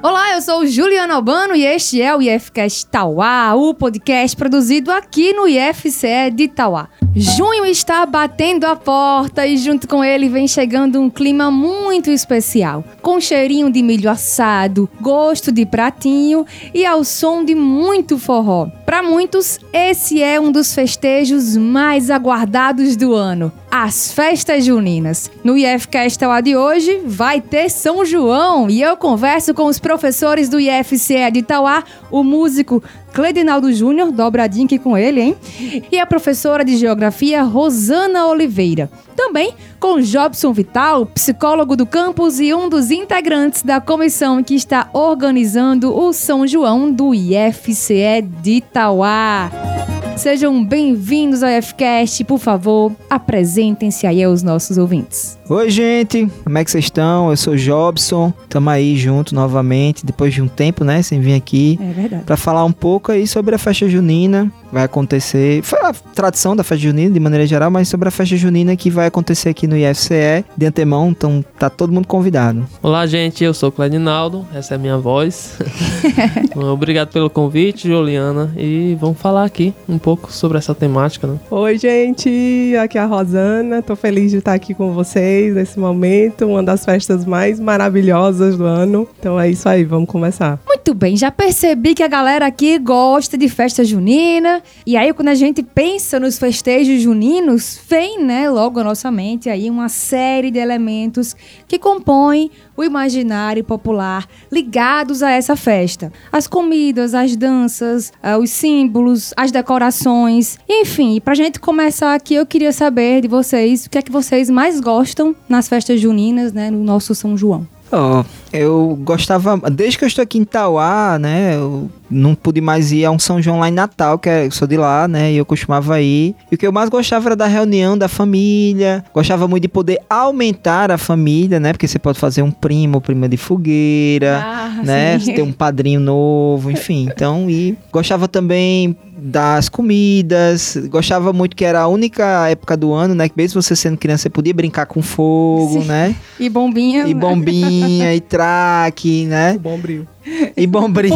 Olá, eu sou Juliana Albano e este é o IFCast Tauá, o podcast produzido aqui no IFCE de Tauá. Junho está batendo a porta e junto com ele vem chegando um clima muito especial, com cheirinho de milho assado, gosto de pratinho e ao som de muito forró. Para muitos, esse é um dos festejos mais aguardados do ano, as festas juninas. No Tauá de hoje vai ter São João e eu converso com os professores do IFCE de Tauá, o músico Cledinaldo Júnior, dobradinho aqui com ele, hein? E a professora de Geografia Rosana Oliveira. Também com Jobson Vital, psicólogo do campus e um dos integrantes da comissão que está organizando o São João do IFCE de Itauá. Sejam bem-vindos ao IFCast, por favor, apresentem-se aí aos nossos ouvintes. Oi, gente, como é que vocês estão? Eu sou Jobson, estamos aí junto novamente, depois de um tempo, né, sem vir aqui. É verdade. Para falar um pouco aí sobre a festa junina, vai acontecer, foi a tradição da festa junina de maneira geral, mas sobre a festa junina que vai acontecer aqui no IFCE de antemão, então tá todo mundo convidado. Olá, gente, eu sou o Cledinaldo, essa é a minha voz. Obrigado pelo convite, Juliana, e vamos falar aqui um pouco sobre essa temática, né? Oi, gente, aqui é a Rosana, tô feliz de estar aqui com vocês nesse momento, uma das festas mais maravilhosas do ano. Então é isso aí, vamos começar. Muito bem, já percebi que a galera aqui gosta de festa junina. E aí, quando a gente pensa nos festejos juninos, vem, né, logo à nossa mente aí uma série de elementos que compõem o imaginário popular ligados a essa festa. As comidas, as danças, ah, os símbolos, as decorações, enfim. E pra gente começar aqui, eu queria saber de vocês o que é que vocês mais gostam nas festas juninas, né, no nosso São João. Ó, eu gostava, desde que eu estou aqui em Tauá, né, eu não pude mais ir a um São João lá em Natal, que é, eu sou de lá, né, e eu costumava ir. E o que eu mais gostava era da reunião da família, gostava muito de poder aumentar a família, né, porque você pode fazer um primo, prima de fogueira, Ah, né, sim. ter um padrinho novo, enfim. Então, e gostava também das comidas, gostava muito que era a única época do ano, né, que mesmo você sendo criança, você podia brincar com fogo, Sim. né, E bombinha. e né? bombinha, e traque, né, Bom brilho. E bombril.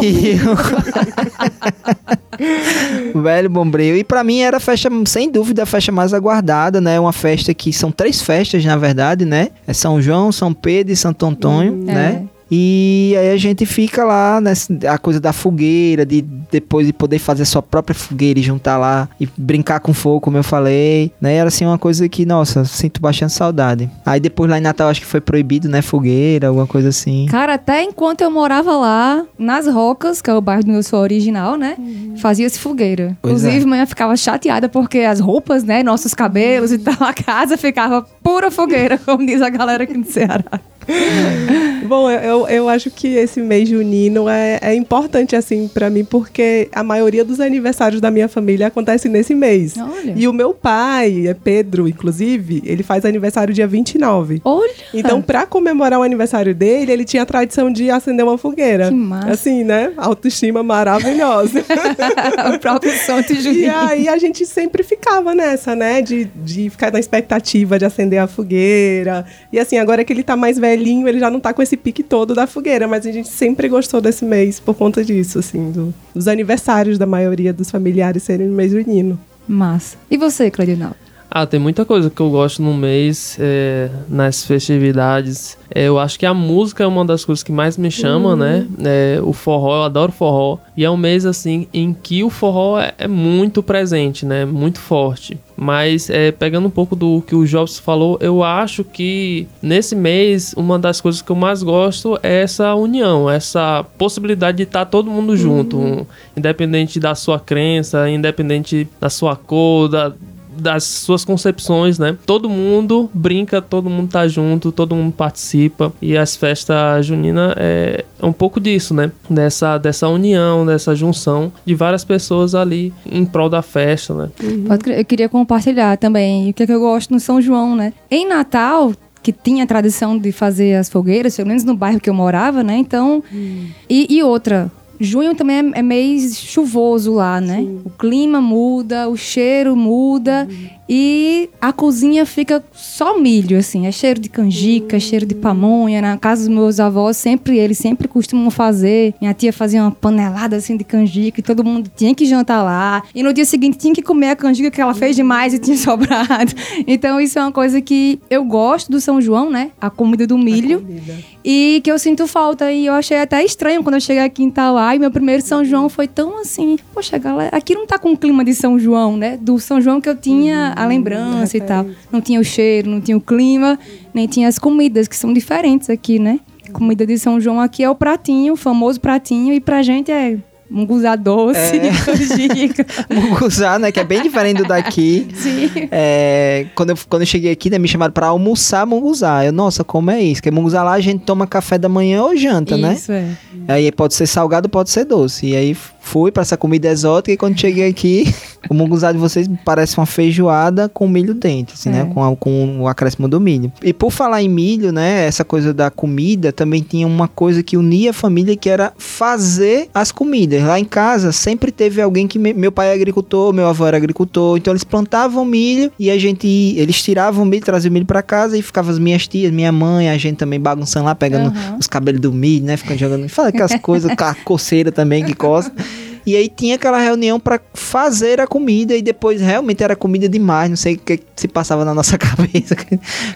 velho bombril. E pra mim era a festa, sem dúvida, a festa mais aguardada, né? Uma festa que são três festas, na verdade, né? É São João, São Pedro e Santo Antônio, né? E aí a gente fica lá, nessa, a coisa da fogueira, de depois de poder fazer sua própria fogueira e juntar lá e brincar com fogo, como eu falei, né? Era assim uma coisa que, nossa, sinto bastante saudade. Aí depois lá em Natal acho que foi proibido, né? Fogueira, alguma coisa assim. Cara, até enquanto eu morava lá, nas Rocas, que é o bairro do meu sou original, né? Fazia-se fogueira. Pois Inclusive, é. manhã ficava chateada porque as roupas, né? Nossos cabelos e tal, a casa ficava pura fogueira, como diz a galera aqui no Ceará. Bom, eu, eu, acho que esse mês junino é, é importante, assim, pra mim, porque a maioria dos aniversários da minha família acontece nesse mês. Olha. E o meu pai, é Pedro, inclusive, ele faz aniversário dia 29. Olha! Então, pra comemorar o aniversário dele, ele tinha a tradição de acender uma fogueira. Que massa. Assim, né? Autoestima maravilhosa. o próprio Santo E Juninho. aí a gente sempre ficava nessa, né? De, de ficar na expectativa de acender a fogueira. E assim, agora que ele tá mais velhinho, ele já não tá com esse pique todo da fogueira. Mas a gente sempre gostou desse mês por conta disso, assim, do- dos aniversários da maioria dos familiares serem no mês junino. Massa. E você, Cleidinaldo? Ah, tem muita coisa que eu gosto no mês, é, nas festividades. É, eu acho que a música é uma das coisas que mais me chama, né? É, o forró, eu adoro forró. E é um mês, assim, em que o forró é, é muito presente, né? Muito forte. Mas, é, pegando um pouco do que o Jobs falou, eu acho que nesse mês, uma das coisas que eu mais gosto é essa união, essa possibilidade de estar todo mundo junto. um- independente da sua crença, independente da sua cor, da, das suas concepções, né? Todo mundo brinca, todo mundo tá junto, todo mundo participa e as festas juninas é, é um pouco disso, né? Dessa, dessa união, dessa junção de várias pessoas ali em prol da festa, né? Crer. Eu queria compartilhar também o que, é que eu gosto no São João, né? Em Natal, que tinha a tradição de fazer as fogueiras, pelo menos no bairro que eu morava, né? Então. E, e outra. Junho também é, é mês chuvoso lá, né? Sim. O clima muda, o cheiro muda e a cozinha fica só milho, assim. É cheiro de canjica, cheiro de pamonha. Na casa dos meus avós, sempre eles sempre costumam fazer. Minha tia fazia uma panelada assim de canjica e todo mundo tinha que jantar lá. E no dia seguinte tinha que comer a canjica que ela fez demais e tinha sobrado. Então isso é uma coisa que eu gosto do São João, né? A comida do milho. Comida. E que eu sinto falta. E eu achei até estranho quando eu cheguei aqui em Itauá e meu primeiro São João foi tão assim. Poxa, galera, aqui não tá com o clima de São João, né? Do São João que eu tinha a lembrança e tal. Não tinha o cheiro, não tinha o clima, nem tinha as comidas, que são diferentes aqui, né? Comida de São João aqui é o pratinho, o famoso pratinho, e pra gente é munguzá doce, É. canjica. Munguzá, né? Que é bem diferente do daqui. Sim. É, quando, eu, quando eu cheguei aqui, né, me chamaram pra almoçar munguzá. Eu, nossa, como é isso? Porque munguzá lá a gente toma café da manhã ou janta, né? Isso, é. Aí pode ser salgado, pode ser doce. E aí fui pra essa comida exótica e quando cheguei aqui, o munguzá de vocês parece uma feijoada com milho dentro, assim, É. né? Com, a- com o acréscimo do milho. E por falar em milho, né? Essa coisa da comida, também tinha uma coisa que unia a família que era fazer as comidas. Lá em casa sempre teve alguém que... me- meu pai é agricultor, meu avô era agricultor, então eles plantavam milho e a gente... Eles tiravam o milho, traziam o milho pra casa e ficavam as minhas tias, minha mãe, a gente também bagunçando lá, pegando Aham. os cabelos do milho, né? Ficando jogando. Fala aquelas coisas, com a coceira também que coça. E aí tinha aquela reunião pra fazer a comida e depois realmente era comida demais, não sei o que se passava na nossa cabeça.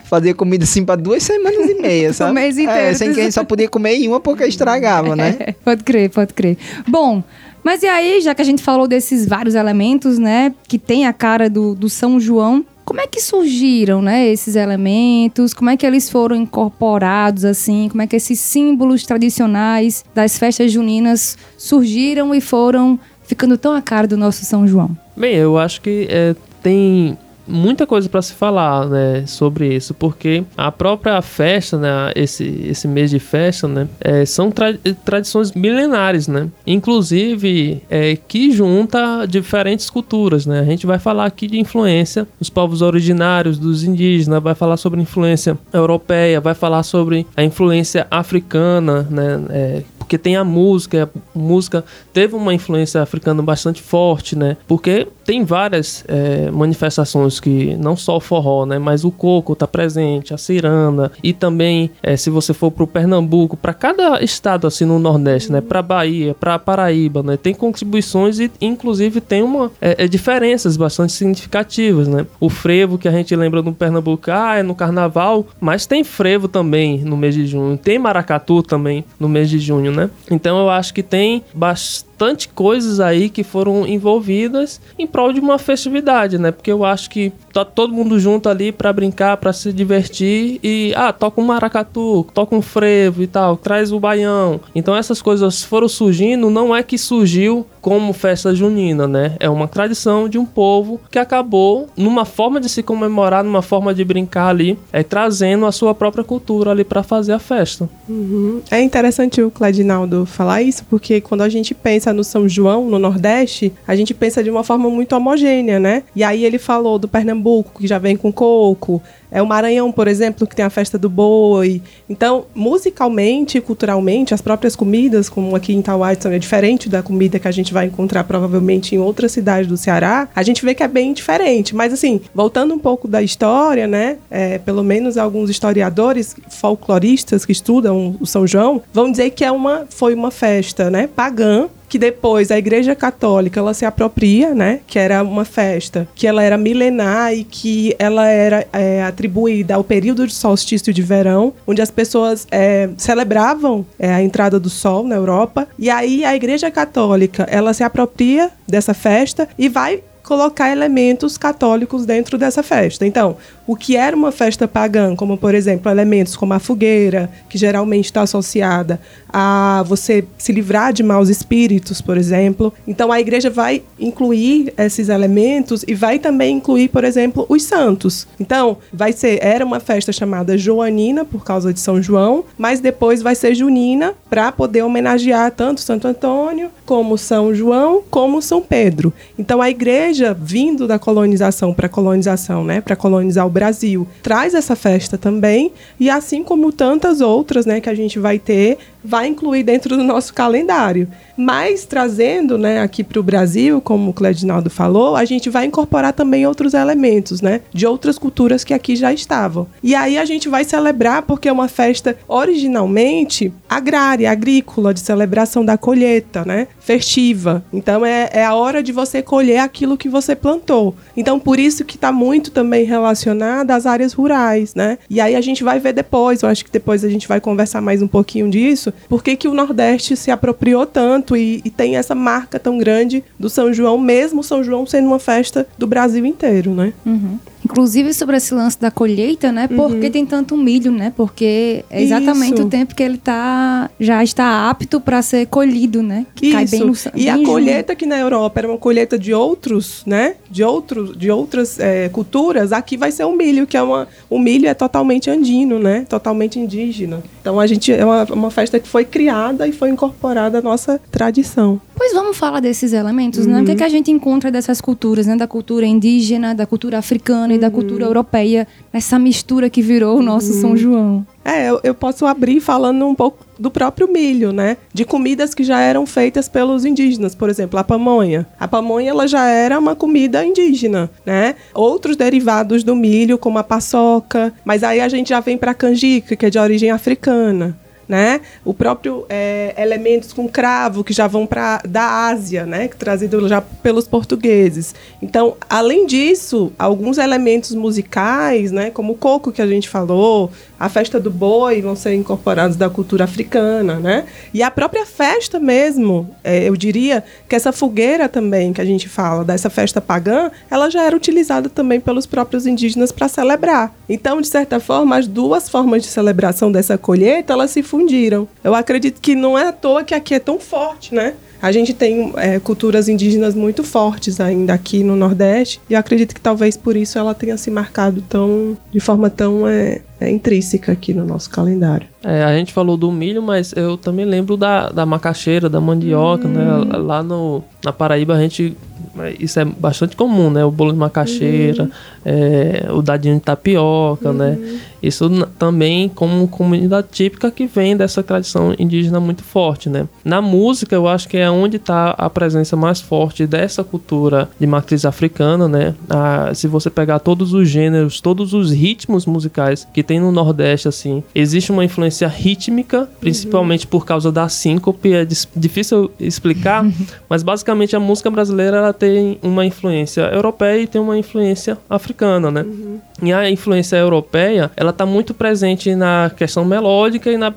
Fazia comida assim pra duas semanas e meia, sabe? mês É, inteiro. sem que a gente só podia comer em uma porque estragava, né? É, pode crer, pode crer. Bom, mas e aí, já que a gente falou desses vários elementos, né, que tem a cara do, do São João, como é que surgiram, né, esses elementos? Como é que eles foram incorporados, assim? Como é que esses símbolos tradicionais das festas juninas surgiram e foram ficando tão a cara do nosso São João? Bem, eu acho que é, tem muita coisa para se falar, né, sobre isso, porque a própria festa, né, esse, esse mês de festa, né, é, são tra- tradições milenares, né, inclusive é, que junta diferentes culturas, né. A gente vai falar aqui de influência dos povos originários, dos indígenas, vai falar sobre influência europeia, vai falar sobre a influência africana, né, é, porque tem a música, a música teve uma influência africana bastante forte, né? Porque tem várias é, manifestações que não só o forró, né? Mas o coco tá presente, a ciranda e também é, se você for pro Pernambuco, para cada estado assim no Nordeste, né? Para Bahia, para Paraíba, né? Tem contribuições e inclusive tem uma é, é, diferenças bastante significativas, né? O frevo que a gente lembra no Pernambuco, ah, é no Carnaval, mas tem frevo também no mês de junho, tem maracatu também no mês de junho, né? Então eu acho que tem bastante coisas aí que foram envolvidas em prol de uma festividade, né? Porque eu acho que tá todo mundo junto ali pra brincar, pra se divertir e ah, toca um maracatu, toca um frevo e tal, traz o baião. Então essas coisas foram surgindo, não é que surgiu como festa junina, né? É uma tradição de um povo que acabou numa forma de se comemorar, numa forma de brincar ali, é trazendo a sua própria cultura ali pra fazer a festa. Uhum. É interessante o Cladinaldo falar isso, porque quando a gente pensa no São João, no Nordeste, a gente pensa de uma forma muito homogênea, né? E aí ele falou do Pernambuco, que já vem com coco, é o Maranhão, por exemplo, que tem a festa do boi. Então, musicalmente e culturalmente, as próprias comidas, como aqui em são é diferente da comida que a gente vai encontrar provavelmente em outras cidades do Ceará, a gente vê que é bem diferente. Mas, assim, voltando um pouco da história, né? é, pelo menos alguns historiadores folcloristas que estudam o São João vão dizer que é uma, foi uma festa né, pagã que depois a Igreja Católica ela se apropria, né? Que era uma festa que ela era milenar e que ela era é, atribuída ao período de solstício de verão, onde as pessoas é, celebravam é, a entrada do sol na Europa. E aí a Igreja Católica ela se apropria dessa festa e vai colocar elementos católicos dentro dessa festa. Então, o que era uma festa pagã, como por exemplo elementos como a fogueira, que geralmente está associada a você se livrar de maus espíritos, por exemplo. Então, a igreja vai incluir esses elementos e vai também incluir, por exemplo, os santos. Então, vai ser era uma festa chamada Joanina por causa de São João, mas depois vai ser junina para poder homenagear tanto Santo Antônio como São João como São Pedro. Então, a igreja vindo da colonização para colonização, né, para colonizar o Brasil, traz essa festa também, e assim como tantas outras, né, que a gente vai ter vai incluir dentro do nosso calendário. Mas trazendo né, aqui para o Brasil, como o Cledinaldo falou, a gente vai incorporar também outros elementos, né? De outras culturas que aqui já estavam. E aí a gente vai celebrar porque é uma festa originalmente agrária, agrícola, de celebração da colheita, né? Festiva. Então é, é a hora de você colher aquilo que você plantou. Então por isso que está muito também relacionada às áreas rurais, né? E aí a gente vai ver depois, eu acho que depois a gente vai conversar mais um pouquinho disso, por que o Nordeste se apropriou tanto tanto e, e, tem essa marca tão grande do São João, mesmo São João sendo uma festa do Brasil inteiro, né? Uhum. Inclusive sobre esse lance da colheita, né? Que uhum. tem tanto milho, né? Porque é exatamente Isso. o tempo que ele tá já está apto para ser colhido, né? Que Isso. cai bem no E a colheita aqui na Europa era uma colheita de outros, né? De outros, de outras é, culturas. Aqui vai ser o milho, que é uma o milho é totalmente andino, né? Totalmente indígena. Então a gente é uma, uma festa que foi criada e foi incorporada à nossa tradição. Pois vamos falar desses elementos, uhum. né? O que, é que a gente encontra dessas culturas, né? Da cultura indígena, da cultura africana uhum. e da cultura europeia, nessa mistura que virou o nosso uhum. São João. É, eu, eu, posso abrir falando um pouco do próprio milho, né? De comidas que já eram feitas pelos indígenas, por exemplo, a pamonha. A pamonha ela já era uma comida indígena, né? Outros derivados do milho, como a paçoca, mas aí a gente já vem para a canjica, que é de origem africana né? O próprio é, elementos com cravo que já vão para da Ásia, né? Trazido já pelos portugueses. Então, além disso, alguns elementos musicais, né? Como o coco que a gente falou, a festa do boi vão ser incorporados da cultura africana, né? E a própria festa mesmo, é, eu diria que essa fogueira também que a gente fala dessa festa pagã, ela já era utilizada também pelos próprios indígenas para celebrar. Então, de certa forma, as duas formas de celebração dessa colheita elas se fundiram. Eu acredito que não é à toa que aqui é tão forte, né? A gente tem é, culturas indígenas muito fortes ainda aqui no Nordeste e eu acredito que talvez por isso ela tenha se marcado tão de forma tão é, é intrínseca aqui no nosso calendário. É, a gente falou do milho, mas eu também lembro da, da macaxeira, da mandioca, né? hum. né? Lá no, na Paraíba a gente isso é bastante comum, né? O bolo de macaxeira, uhum. é, o dadinho de tapioca, uhum. né? Isso também como comunidade típica que vem dessa tradição indígena muito forte, né? Na música, eu acho que é onde está a presença mais forte dessa cultura de matriz africana, né? Ah, se você pegar todos os gêneros, todos os ritmos musicais que tem no Nordeste, assim, existe uma influência rítmica, principalmente uhum. por causa da síncope, é difícil explicar, mas basicamente a música brasileira ela tem uma influência europeia e tem uma influência africana, né? Uhum. E a influência europeia, ela está muito presente na questão melódica e na,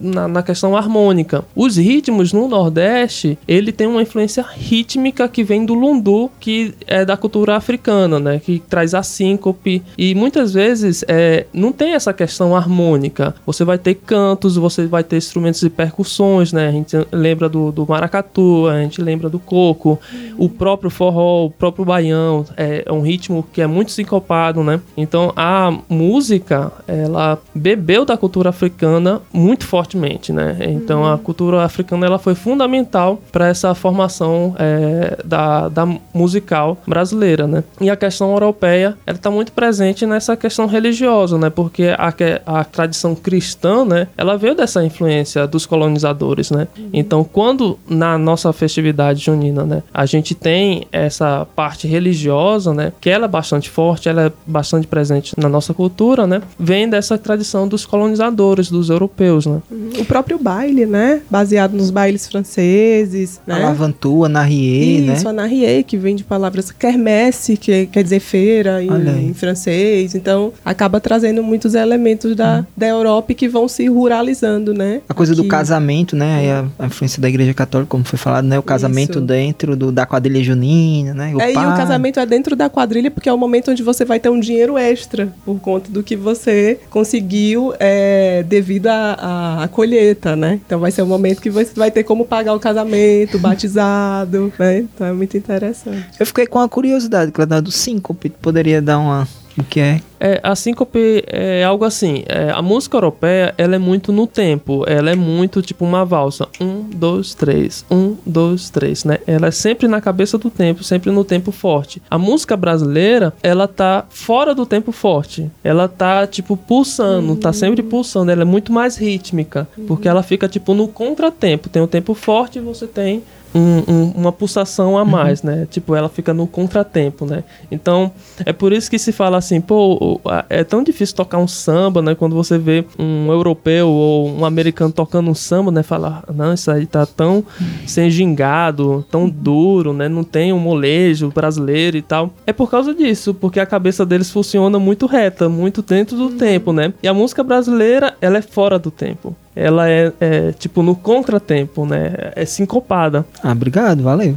na, na, questão harmônica. Os ritmos no Nordeste, ele tem uma influência rítmica que vem do lundu, que é da cultura africana, né? Que traz a síncope e muitas vezes é, não tem essa questão harmônica. Você vai ter cantos, você vai ter instrumentos e percussões, né? A gente lembra do, do maracatu, a gente lembra do coco, o próprio forró, o próprio baião, é, é um ritmo que é muito sincopado, né? Então a música, ela bebeu da cultura africana muito fortemente, né? Então uhum. a cultura africana ela foi fundamental para essa formação é, da, da musical brasileira, né? E a questão europeia, ela está muito presente nessa questão religiosa, né? Porque a, a tradição cristã, né? Ela veio dessa influência dos colonizadores, né? Uhum. Então quando na nossa festividade junina, né? A gente tem essa parte religiosa, né? Que ela é bastante forte, ela é bastante presente na nossa cultura, né? Vem dessa tradição dos colonizadores, dos europeus, né? Uhum. O próprio baile, né? Baseado nos bailes franceses, né? A lavantua, narrier, né? Isso, a narrier, que vem de palavras kermesse, que quer dizer feira em, em francês. Então, acaba trazendo muitos elementos da, uhum. da Europa que vão se ruralizando, né? A coisa Aqui. do casamento, né? Aí a, a, influência da igreja católica, como foi falado, né? O casamento Isso. dentro do, da quadrilha junina, né? O é, pai. e o casamento é dentro da quadrilha porque é o momento onde você vai ter um dinheiro extra por conta do que você conseguiu é, devido à colheita, né? Então vai ser um momento que você vai ter como pagar o casamento, o batizado, né? Então é muito interessante. Eu fiquei com a curiosidade, Cleonel, do síncope. Poderia dar uma O que é? É, a síncope é algo assim. é, a música europeia, ela é muito no tempo. Ela é muito tipo uma valsa. Um, dois, três. Um, dois, três, né? Ela é sempre na cabeça do tempo, sempre no tempo forte. A música brasileira, ela tá fora do tempo forte. Ela tá, tipo, pulsando. Tá sempre pulsando. Ela é muito mais rítmica. Porque ela fica, tipo, no contratempo. Tem o tempo forte e você tem um- um- uma pulsação a mais, né? Tipo, ela fica no contratempo, né? Então, é por isso que se fala assim, pô, é tão difícil tocar um samba, né? Quando você vê um europeu ou um americano tocando um samba, né? Fala, não, isso aí tá tão sem gingado, tão duro, né? Não tem um molejo brasileiro e tal. É por causa disso, porque a cabeça deles funciona muito reta, muito dentro do tempo, né? E a música brasileira, ela é fora do tempo. Ela é, é, tipo no contratempo, né? É sincopada. Ah, obrigado, valeu.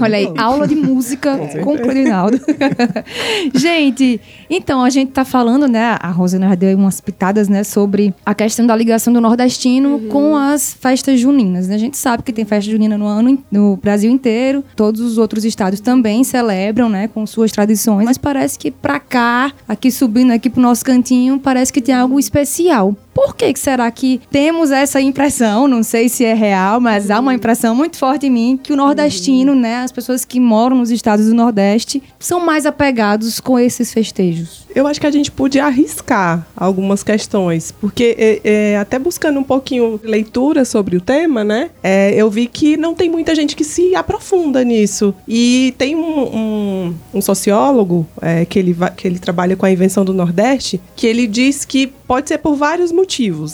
Olha aí, aula de música com o Clorinaldo. gente, então a gente tá falando, né? A Rosana deu aí umas pitadas, né? Sobre a questão da ligação do nordestino com as festas juninas. Né? A gente sabe que tem festa junina no ano no Brasil inteiro. Todos os outros estados também celebram, né? Com suas tradições. Mas parece que pra cá, aqui subindo aqui pro nosso cantinho, parece que tem algo especial. Por que, que será que temos essa impressão? Não sei se é real, mas há uma impressão muito forte em mim que o nordestino, né, as pessoas que moram nos estados do Nordeste, são mais apegados com esses festejos. Eu acho que a gente podia arriscar algumas questões, porque é, é, até buscando um pouquinho de leitura sobre o tema, né? é, eu vi que não tem muita gente que se aprofunda nisso. E tem um, um- um sociólogo é, que, ele que ele trabalha com a invenção do Nordeste, que ele diz que pode ser por vários motivos.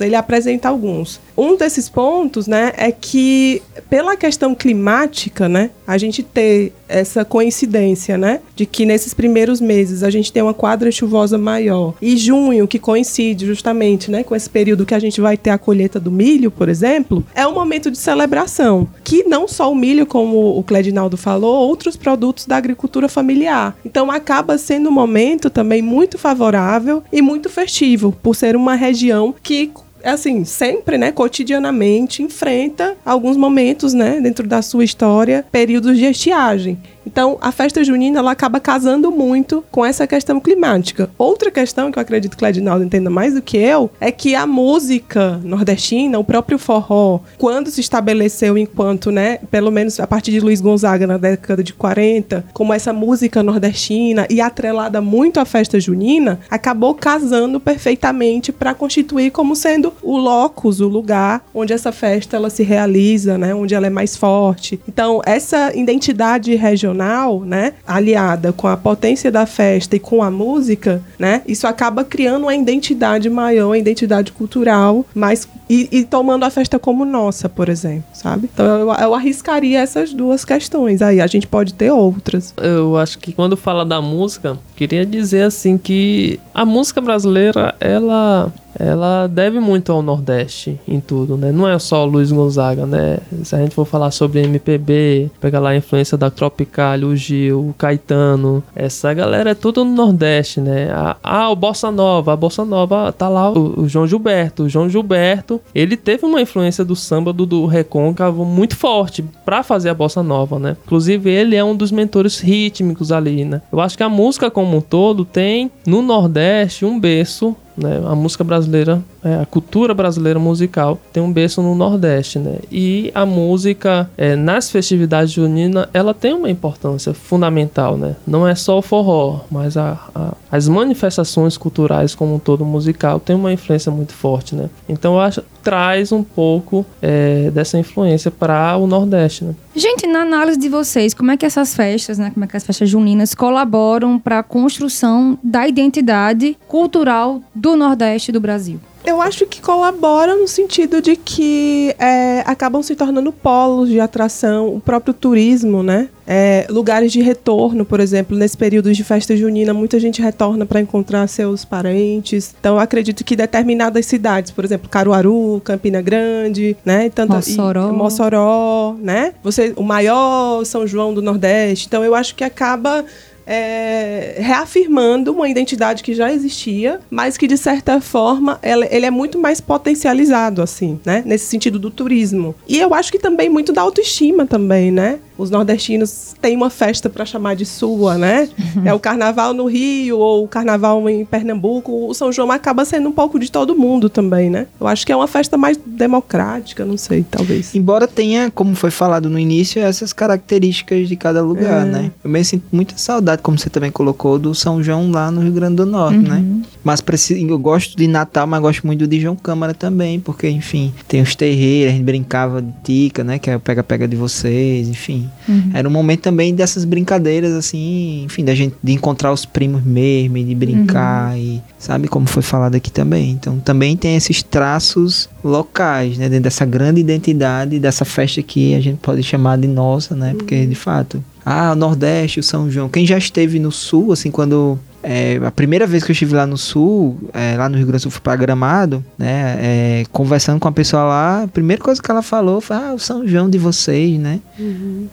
Ele apresenta alguns. Um desses pontos, né, é que pela questão climática, né, a gente ter essa coincidência, né, de que nesses primeiros meses a gente tem uma quadra chuvosa maior e junho que coincide justamente, né, com esse período que a gente vai ter a colheita do milho, por exemplo, é um momento de celebração, que não só o milho, como o Cledinaldo falou, outros produtos da agricultura familiar. Então acaba sendo um momento também muito favorável e muito festivo, por ser uma região que assim, sempre, né, cotidianamente enfrenta alguns momentos, né, dentro da sua história, períodos de estiagem. Então, a festa junina ela acaba casando muito com essa questão climática. Outra questão que eu acredito que o Edinaldo entenda mais do que eu é que a música nordestina, o próprio forró, quando se estabeleceu enquanto, né, pelo menos a partir de Luiz Gonzaga na década de 40, como essa música nordestina e atrelada muito à festa junina, acabou casando perfeitamente para constituir como sendo o locus, o lugar onde essa festa ela se realiza, né, onde ela é mais forte. Então, essa identidade regional, né, aliada com a potência da festa e com a música, né, isso acaba criando uma identidade maior, uma identidade cultural, mas e, e tomando a festa como nossa, por exemplo, sabe? Então eu, eu arriscaria essas duas questões. Aí a gente pode ter outras. Eu acho que quando fala da música, queria dizer assim que a música brasileira, ela ela deve muito ao Nordeste em tudo, né? Não é só o Luiz Gonzaga, né? Se a gente for falar sobre MPB, pegar lá a influência da Tropicália, o Gil, o Caetano, essa galera é tudo no Nordeste, né? Ah, o Bossa Nova, a Bossa Nova tá lá o, o João Gilberto. O João Gilberto, ele teve uma influência do samba do, do Recôncavo muito forte pra fazer a Bossa Nova, né? Inclusive, ele é um dos mentores rítmicos ali, né? Eu acho que a música como um todo tem no Nordeste um berço né? A música brasileira, a cultura brasileira musical tem um berço no Nordeste, né? E a música é, nas festividades juninas, ela tem uma importância fundamental, né? Não é só o forró, mas a, a- as manifestações culturais como um todo musical tem uma influência muito forte, né? Então eu acho traz um pouco é, dessa influência para o Nordeste, né? Gente, na análise de vocês, como é que essas festas, né, como é que as festas juninas colaboram para a construção da identidade cultural do Nordeste do Brasil? Eu acho que colabora no sentido de que é, acabam se tornando polos de atração, o próprio turismo, né? É, lugares de retorno, por exemplo, nesse período de festa junina, muita gente retorna para encontrar seus parentes. Então, acredito que determinadas cidades, por exemplo, Caruaru, Campina Grande, né? e Tanto, Mossoró. E, Mossoró, né? Você, o maior São João do Nordeste. Então, eu acho que acaba é, reafirmando uma identidade que já existia, mas que de certa forma ela- ele é muito mais potencializado, assim, né? Nesse sentido do turismo. E eu acho que também muito da autoestima também, né? Os nordestinos têm uma festa para chamar de sua, né? É o carnaval no Rio ou o carnaval em Pernambuco. O São João acaba sendo um pouco de todo mundo também, né? Eu acho que é uma festa mais democrática, não sei, talvez. Embora tenha, como foi falado no início, essas características de cada lugar, É. né? Eu mesmo sinto muita saudade, como você também colocou, do São João lá no Rio Grande do Norte, né? Mas preci- eu gosto de Natal, mas gosto muito do João Câmara também, porque, enfim, tem os terreiros, a gente brincava de tica, né? Que é o pega-pega de vocês, enfim. Era um momento também dessas brincadeiras, assim, enfim, da gente de encontrar os primos mesmo, e de brincar, e sabe como foi falado aqui também. Então também tem esses traços locais, né? Dentro dessa grande identidade dessa festa que a gente pode chamar de nossa, né? Porque de fato. Ah, o Nordeste, o São João. Quem já esteve no Sul, assim, quando. É, a primeira vez que eu estive lá no Sul, é, lá no Rio Grande do Sul, fui pra Gramado, né? é, conversando com a pessoa lá, a primeira coisa que ela falou foi: Ah, o São João de vocês, né?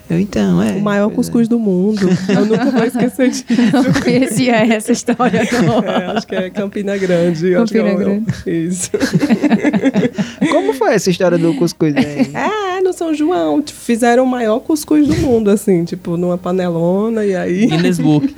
Eu então, é. O maior cuscuz do mundo. Eu nunca vou esquecer disso. Não conhecia essa história, não. É, acho que é Campina Grande. acho que Campina é o- Grande. Isso. é. Como foi essa história do cuscuz aí? É, no São João. tipo, Fizeram o maior cuscuz do mundo, assim, tipo, numa panelona e aí. Guinness Book.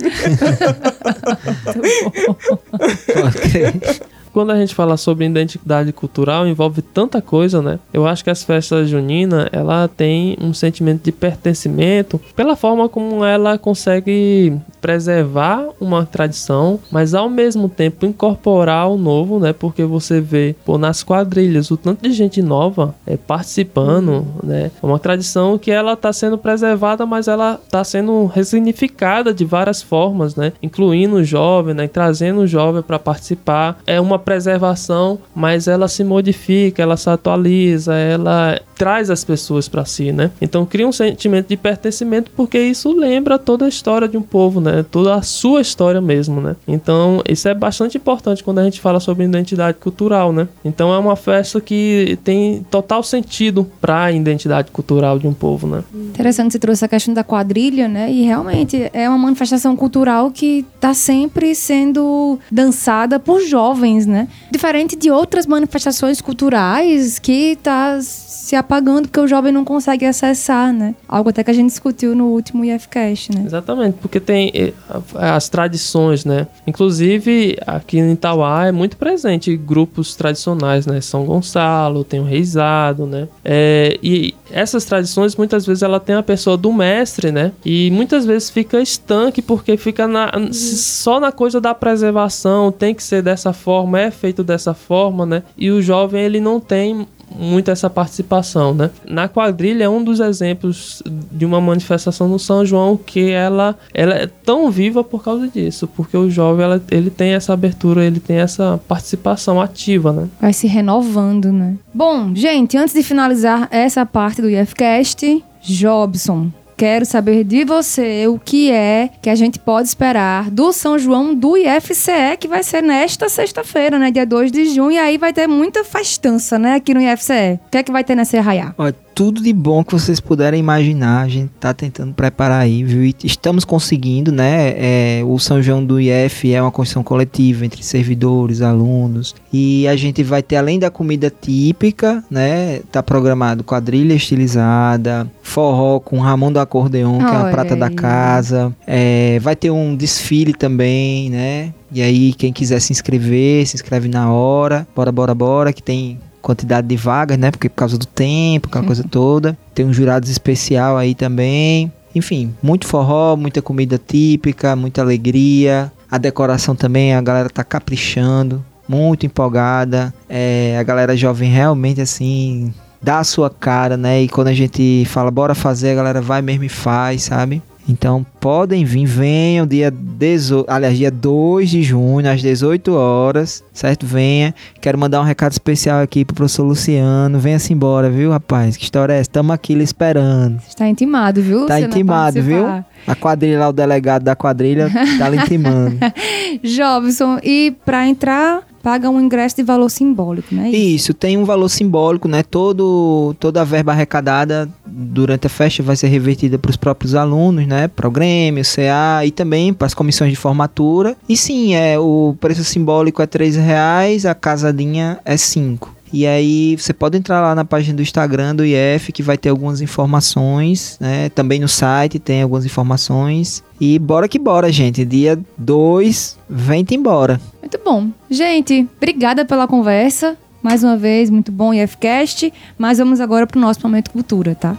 Ok. Quando a gente fala sobre identidade cultural, envolve tanta coisa, né? Eu acho que as festas juninas, ela tem um sentimento de pertencimento pela forma como ela consegue preservar uma tradição, mas ao mesmo tempo incorporar o novo, né? Porque você vê, pô, nas quadrilhas, o tanto de gente nova é, participando, né? É uma tradição que ela tá sendo preservada, mas ela tá sendo ressignificada de várias formas, né? Incluindo o jovem, né? Trazendo o jovem para participar. É uma preservação, mas ela se modifica, ela se atualiza, ela traz as pessoas para si, né? Então cria um sentimento de pertencimento porque isso lembra toda a história de um povo, né? Toda a sua história mesmo, né? Então isso é bastante importante quando a gente fala sobre identidade cultural, né? Então é uma festa que tem total sentido para a identidade cultural de um povo, né? Interessante você trouxe a questão da quadrilha, né? E realmente é uma manifestação cultural que está sempre sendo dançada por jovens, né? Diferente de outras manifestações culturais que tá se apagando porque o jovem não consegue acessar, né? Algo até que a gente discutiu no último IFCast, né? Exatamente, porque tem eh, as tradições, né? Inclusive, aqui em Itauá é muito presente grupos tradicionais, né? São Gonçalo, tem o Reisado, né? É, e essas tradições, muitas vezes, ela tem a pessoa do mestre, né? E muitas vezes fica estanque, porque fica na- só na coisa da preservação, tem que ser dessa forma, é feito dessa forma, né? E o jovem, ele não tem muito essa participação, né? Na quadrilha é um dos exemplos de uma manifestação no São João que ela, ela é tão viva por causa disso, porque o jovem ela, ele tem essa abertura, ele tem essa participação ativa, né? Vai se renovando, né? Bom, gente, antes de finalizar essa parte do IFCast, Jobson, quero saber de você o que é que a gente pode esperar do São João do IFCE, que vai ser nesta sexta-feira, né? Dia 2 de junho, e aí vai ter muita festança, né? Aqui no IFCE. O que é que vai ter nessa arraiá? Olha, tudo de bom que vocês puderem imaginar, a gente tá tentando preparar aí, viu? E estamos conseguindo, né? É, o São João do IF é uma construção coletiva entre servidores, alunos. E a gente vai ter, além da comida típica, né? Tá programado quadrilha estilizada, forró com Ramon do Acordeon, que é a Olha prata da aí. casa. É, vai ter um desfile também, né? E aí, quem quiser se inscrever, se inscreve na hora. Bora, bora, bora, que tem quantidade de vagas, né? Porque por causa do tempo, aquela coisa toda. Tem uns jurados especial aí também. Enfim, muito forró, muita comida típica, muita alegria. A decoração também, a galera tá caprichando, muito empolgada. É, a galera jovem realmente assim dá a sua cara, né? E quando a gente fala bora fazer, a galera vai mesmo e faz, sabe? Então podem vir, venham dia 18, aliás, dia 2 de junho, às 18 horas, certo? Venha. Quero mandar um recado especial aqui pro professor Luciano. Venha-se embora, viu, rapaz? Que história é essa? Estamos aqui lhe esperando. Está intimado, viu? Tá Luciana, intimado, viu? participar. A quadrilha lá, o delegado da quadrilha, tá lhe intimando. Jobson, e para entrar, paga um ingresso de valor simbólico, né? Isso, tem um valor simbólico, né? Todo, toda a verba arrecadada durante a festa vai ser revertida para os próprios alunos, né? Para o Grêmio, CA e também para as comissões de formatura. E sim, é o preço simbólico é 3 reais, a casadinha é 5. E aí você pode entrar lá na página do Instagram do IF que vai ter algumas informações, né? Também no site tem algumas informações. E bora que bora, gente. Dia 2, vem-te embora. Muito bom. Gente, obrigada pela conversa. Mais uma vez, muito bom IFCast. Mas vamos agora pro nosso momento cultura, tá?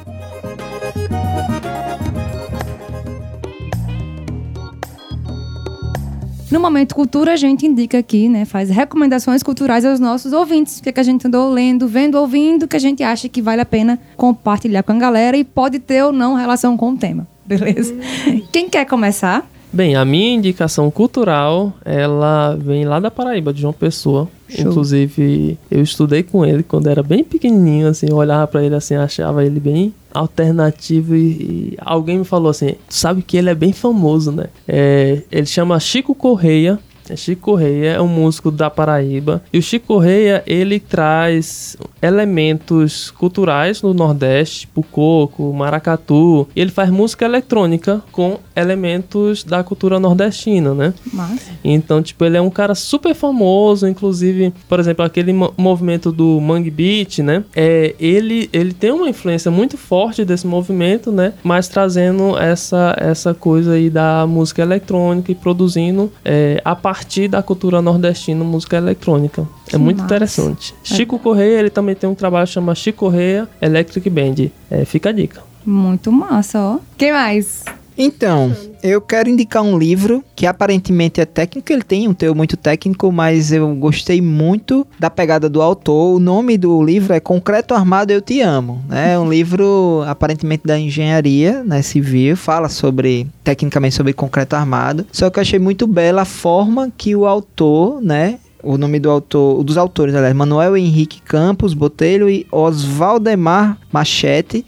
No Momento Cultura, a gente indica aqui, né? Faz recomendações culturais aos nossos ouvintes. O que, é que a gente andou lendo, vendo, ouvindo, que a gente acha que vale a pena compartilhar com a galera e pode ter ou não relação com o tema. Beleza? Quem quer começar? Bem, a minha indicação cultural, ela vem lá da Paraíba, de João Pessoa. Show. Inclusive, eu estudei com ele quando era bem pequenininho, assim, eu olhava pra ele assim, achava ele bem alternativo e, e alguém me falou assim, sabe que ele é bem famoso, né? É, ele chama Chico Correia, Chico Correia é um músico da Paraíba. E o Chico Correia, ele traz elementos culturais no Nordeste, tipo coco, maracatu. E ele faz música eletrônica com elementos da cultura nordestina, né? Mas. Então, tipo, ele é um cara super famoso, inclusive, por exemplo, aquele mo- movimento do Mangue Beat, né? É, ele, ele tem uma influência muito forte desse movimento, né? Mas trazendo essa, essa coisa aí da música eletrônica e produzindo é, a partir da cultura nordestina música eletrônica. Que é muito massa. interessante. Chico Correia, ele também tem um trabalho que chama Chico Correia Electric Band. É, fica a dica. Muito massa, ó. Quem mais? Então, eu quero indicar um livro que aparentemente é técnico, ele tem um teor muito técnico, mas eu gostei muito da pegada do autor. O nome do livro é Concreto Armado Eu Te Amo, né? É um livro aparentemente da engenharia, né, civil, fala sobre tecnicamente sobre concreto armado. Só que eu achei muito bela a forma que o autor, né, o nome do autor, dos autores, aliás, Manuel Henrique Campos Botelho e Osvaldemar Machete,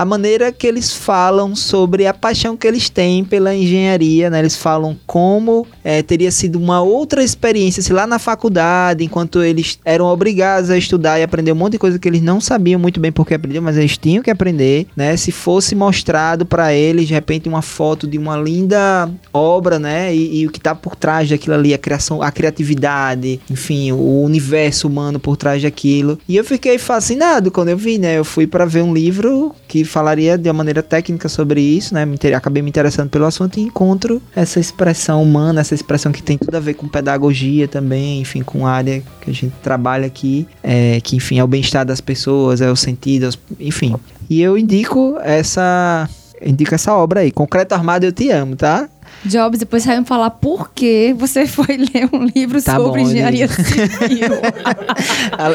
a maneira que eles falam sobre a paixão que eles têm pela engenharia, né? Eles falam como eh, teria sido uma outra experiência se lá na faculdade, enquanto eles eram obrigados a estudar e aprender um monte de coisa que eles não sabiam muito bem porque aprendiam, mas eles tinham que aprender, né? Se fosse mostrado para eles de repente uma foto de uma linda obra, né? E, e o que tá por trás daquilo ali, a criação, a criatividade, enfim, o universo humano por trás daquilo. E eu fiquei fascinado quando eu vi, né? Eu fui para ver um livro que falaria de uma maneira técnica sobre isso, né? Me acabei me interessando pelo assunto e encontro essa expressão humana, essa expressão que tem tudo a ver com pedagogia também, enfim, com a área que a gente trabalha aqui, é, que enfim é o bem-estar das pessoas, é o sentido, enfim. E eu indico essa indico essa obra aí, Concreto Armado Eu Te Amo, tá? Jobs, depois vai me falar por que você foi ler um livro Tá sobre bom, engenharia gente. civil.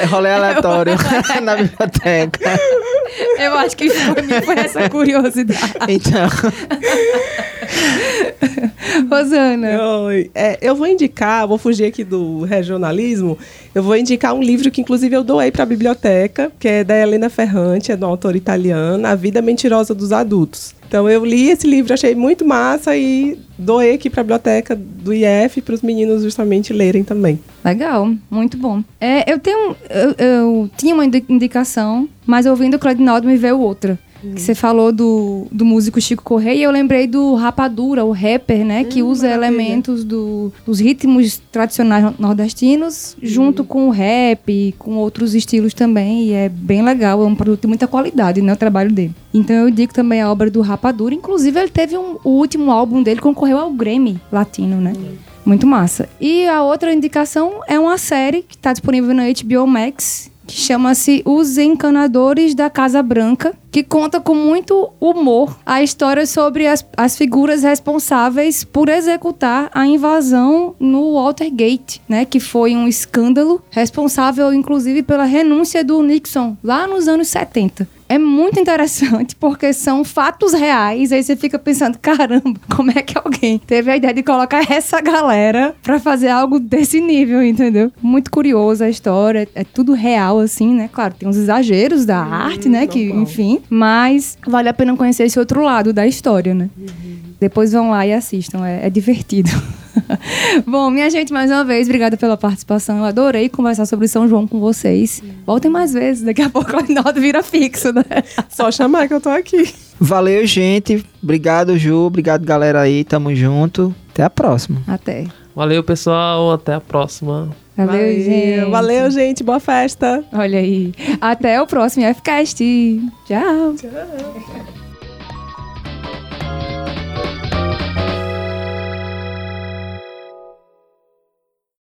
Rolê aleatório na biblioteca. Eu acho que foi, foi essa curiosidade. Então, Rosana. Oi. É, eu vou indicar, vou fugir aqui do regionalismo, eu vou indicar um livro que inclusive eu doei para a biblioteca, que é da Helena Ferrante, é de uma autora italiana, A Vida Mentirosa dos Adultos. Então eu li esse livro, achei muito massa e doei aqui para a biblioteca do IF para os meninos justamente lerem também. Legal, muito bom. É, eu tenho. Eu, eu tinha uma indi- indicação, mas ouvindo o Claudinaldo me veio outra. Que você falou do, do músico Chico Correia e eu lembrei do Rapadura, o rapper, né? que usa maravilha. elementos do, dos ritmos tradicionais nordestinos junto com o rap e com outros estilos também. E é bem legal, é um produto de muita qualidade, né? O trabalho dele. Então eu digo também a obra do Rapadura. Inclusive, ele teve um, o último álbum dele concorreu ao Grammy Latino, né? Muito massa. E a outra indicação é uma série que está disponível na HBO Max, que chama-se Os Encanadores da Casa Branca, que conta com muito humor a história sobre as, as figuras responsáveis por executar a invasão no Watergate, né? Que foi um escândalo responsável, inclusive, pela renúncia do Nixon lá nos anos 70. É muito interessante porque são fatos reais. Aí você fica pensando, caramba, como é que alguém teve a ideia de colocar essa galera pra fazer algo desse nível, entendeu? Muito curiosa a história, é tudo real assim, né? Claro, tem uns exageros da arte, né, que, normal. enfim, mas vale a pena conhecer esse outro lado da história, né? Depois vão lá e assistam, é, é divertido. Bom, minha gente, mais uma vez, obrigada pela participação. Eu adorei conversar sobre São João com vocês. Voltem mais vezes, daqui a pouco o Arnaldo vira fixo, né? Só chamar que eu tô aqui. valeu, gente. Obrigado, Ju. Obrigado, galera aí. Tamo junto. Até a próxima. Até. Valeu, pessoal. Até a próxima. Valeu, gente. Valeu, gente. Boa festa. Olha aí. Até o próximo FCast. Tchau. Tchau.